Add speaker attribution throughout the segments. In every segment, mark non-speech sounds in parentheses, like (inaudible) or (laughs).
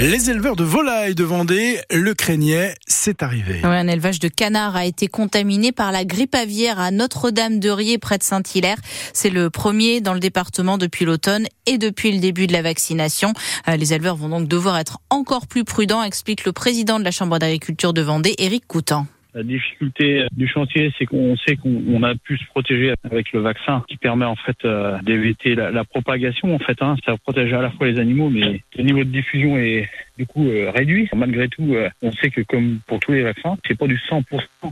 Speaker 1: Les éleveurs de volailles de Vendée le craignaient, c'est arrivé.
Speaker 2: un élevage de canards a été contaminé par la grippe aviaire à Notre-Dame-de-Riez près de Saint-Hilaire. C'est le premier dans le département depuis l'automne et depuis le début de la vaccination. Euh, les éleveurs vont donc devoir être encore plus prudents, explique le président de la Chambre d'agriculture de Vendée, Éric Coutan.
Speaker 3: La difficulté du chantier, c'est qu'on sait qu'on a pu se protéger avec le vaccin qui permet en fait euh, d'éviter la, propagation. En fait, hein. ça protège à la fois les animaux, mais le niveau de diffusion est du coup euh, réduit. Malgré tout, euh, on sait que comme pour tous les vaccins, c'est pas du 100%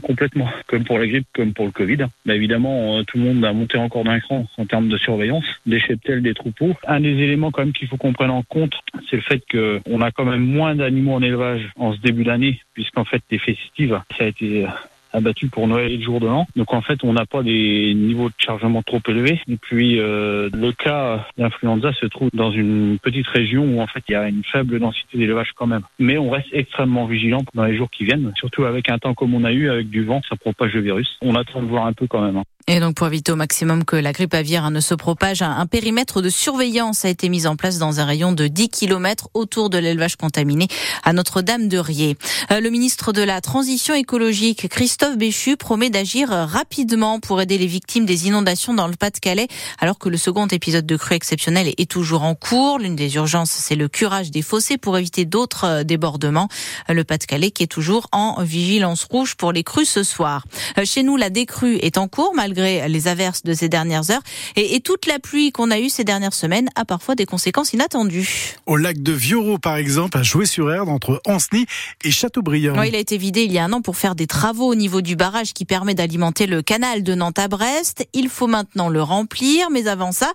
Speaker 3: complètement, (laughs) comme pour la grippe, comme pour le Covid. Mais évidemment, tout le monde a monté encore d'un cran en termes de surveillance des cheptels, des troupeaux. Un des éléments quand même qu'il faut qu'on prenne en compte, c'est le fait qu'on a quand même moins d'animaux en élevage en ce début d'année, puisqu'en fait les festives, ça a été abattu pour Noël et le jour de l'an. Donc en fait, on n'a pas des niveaux de chargement trop élevés. Et puis euh, le cas d'influenza se trouve dans une petite région où en fait il y a une faible densité d'élevage quand même. Mais on reste extrêmement vigilant dans les jours qui viennent, surtout avec un temps comme on a eu avec du vent, ça propage le virus. On attend de voir un peu quand même. Hein.
Speaker 2: Et donc pour éviter au maximum que la grippe aviaire ne se propage, un périmètre de surveillance a été mis en place dans un rayon de 10 km autour de l'élevage contaminé à Notre-Dame-de-Riez. Euh, le ministre de la Transition écologique, Christophe Béchu, promet d'agir rapidement pour aider les victimes des inondations dans le Pas-de-Calais, alors que le second épisode de crue exceptionnel est toujours en cours. L'une des urgences, c'est le curage des fossés pour éviter d'autres euh, débordements. Euh, le Pas-de-Calais qui est toujours en vigilance rouge pour les crues ce soir. Chez nous, la décrue est en cours malgré les averses de ces dernières heures. Et, toute la pluie qu'on a eue ces dernières semaines a parfois des conséquences inattendues.
Speaker 1: Au lac de Vioro, par exemple, à jouer sur erdre entre Ancenis et Châteaubriand.
Speaker 2: il a été vidé il y a un an pour faire des travaux au niveau du barrage qui permet d'alimenter le canal de Nantes à Brest. Il faut maintenant le remplir, mais avant ça,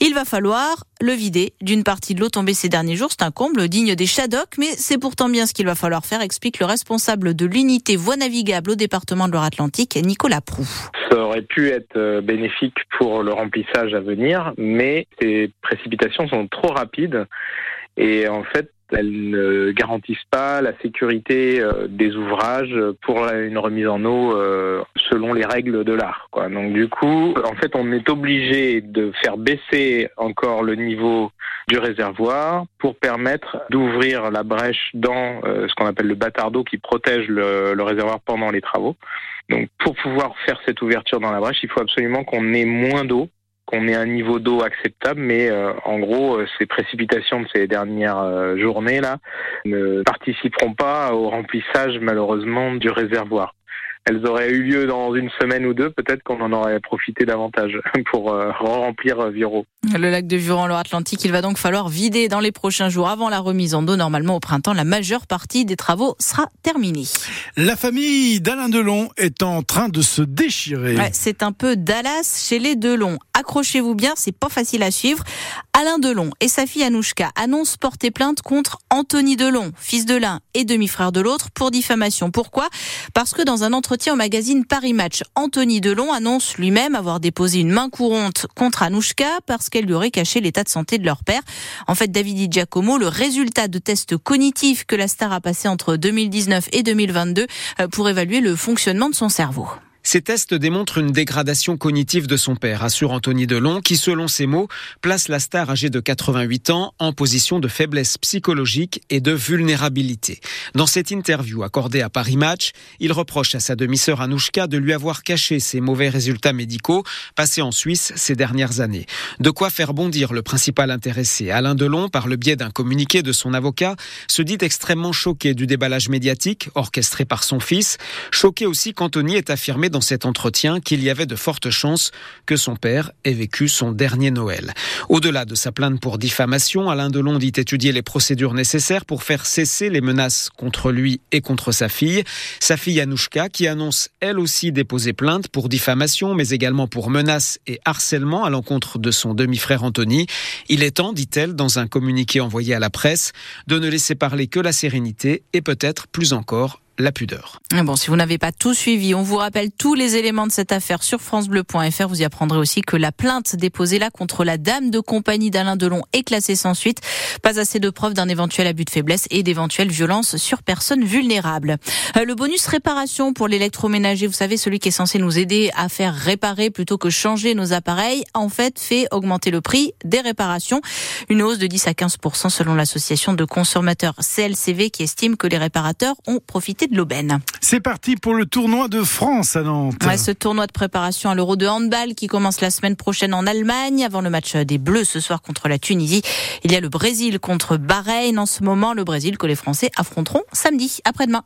Speaker 2: il va falloir le vider d'une partie de l'eau tombée ces derniers jours. C'est un comble digne des Shadocks, mais c'est pourtant bien ce qu'il va falloir faire, explique le responsable de l'unité voie navigable au département de Loire-Atlantique, Nicolas Prou.
Speaker 4: Ça aurait pu être euh, bénéfique pour le remplissage à venir, mais ces précipitations sont trop rapides et en fait elles ne garantissent pas la sécurité euh, des ouvrages pour une remise en eau euh, selon les règles de l'art. Donc du coup, en fait, on est obligé de faire baisser encore le niveau du réservoir pour permettre d'ouvrir la brèche dans ce qu'on appelle le bâtard d'eau qui protège le réservoir pendant les travaux. Donc pour pouvoir faire cette ouverture dans la brèche, il faut absolument qu'on ait moins d'eau, qu'on ait un niveau d'eau acceptable, mais euh, en gros, euh, ces précipitations de ces dernières euh, journées là ne participeront pas au remplissage malheureusement du réservoir elles auraient eu lieu dans une semaine ou deux, peut-être qu'on en aurait profité davantage (laughs) pour remplir Viro.
Speaker 2: Le lac de Vuron, Loire-Atlantique, il va donc falloir vider dans les prochains jours avant la remise en eau. Normalement, au printemps, la majeure partie des travaux sera terminée.
Speaker 1: La famille d'Alain Delon est en train de se déchirer.
Speaker 2: c'est un peu Dallas chez les Delon. Accrochez-vous bien, c'est pas facile à suivre. Alain Delon et sa fille Anouchka annoncent porter plainte contre Anthony Delon, fils de l'un et demi-frère de l'autre, pour diffamation. Pourquoi? Parce que dans un entretien au magazine Paris Match, Anthony Delon annonce lui-même avoir déposé une main courante contre Anouchka parce qu'elle lui aurait caché l'état de santé de leur père. En fait, David Giacomo, le résultat de tests cognitifs que la star a passé entre 2019 et 2022 euh, pour évaluer le fonctionnement de son cerveau.
Speaker 5: Ces tests démontrent une dégradation cognitive de son père, assure Anthony Delon, qui, selon ses mots, place la star âgée de 88 ans en position de faiblesse psychologique et de vulnérabilité. Dans cette interview accordée à Paris Match, il reproche à sa demi-sœur Anouchka de lui avoir caché ses mauvais résultats médicaux passés en Suisse ces dernières années. De quoi faire bondir le principal intéressé. Alain Delon, par le biais d'un communiqué de son avocat, se dit extrêmement choqué du déballage médiatique orchestré par son fils, choqué aussi qu'Anthony ait affirmé dans cet entretien qu'il y avait de fortes chances que son père ait vécu son dernier Noël. Au-delà de sa plainte pour diffamation, Alain Delon dit étudier les procédures nécessaires pour faire cesser les menaces contre lui et contre sa fille. Sa fille Anouchka, qui annonce elle aussi déposer plainte pour diffamation, mais également pour menaces et harcèlement à l'encontre de son demi-frère Anthony. Il est temps, dit-elle dans un communiqué envoyé à la presse, de ne laisser parler que la sérénité et peut-être plus encore la pudeur.
Speaker 2: Bon, si vous n'avez pas tout suivi, on vous rappelle tous les éléments de cette affaire sur francebleu.fr. Vous y apprendrez aussi que la plainte déposée là contre la dame de compagnie d'Alain Delon est classée sans suite. Pas assez de preuves d'un éventuel abus de faiblesse et d'éventuelles violences sur personnes vulnérables. Euh, le bonus réparation pour l'électroménager, vous savez, celui qui est censé nous aider à faire réparer plutôt que changer nos appareils, en fait, fait augmenter le prix des réparations. Une hausse de 10 à 15 selon l'association de consommateurs CLCV qui estime que les réparateurs ont profité de l'aubaine.
Speaker 1: C'est parti pour le tournoi de France à Nantes.
Speaker 2: ce tournoi de préparation à l'Euro de handball qui commence la semaine prochaine en Allemagne avant le match des Bleus ce soir contre la Tunisie. Il y a le Brésil contre Bahreïn en ce moment, le Brésil que les Français affronteront samedi après-demain.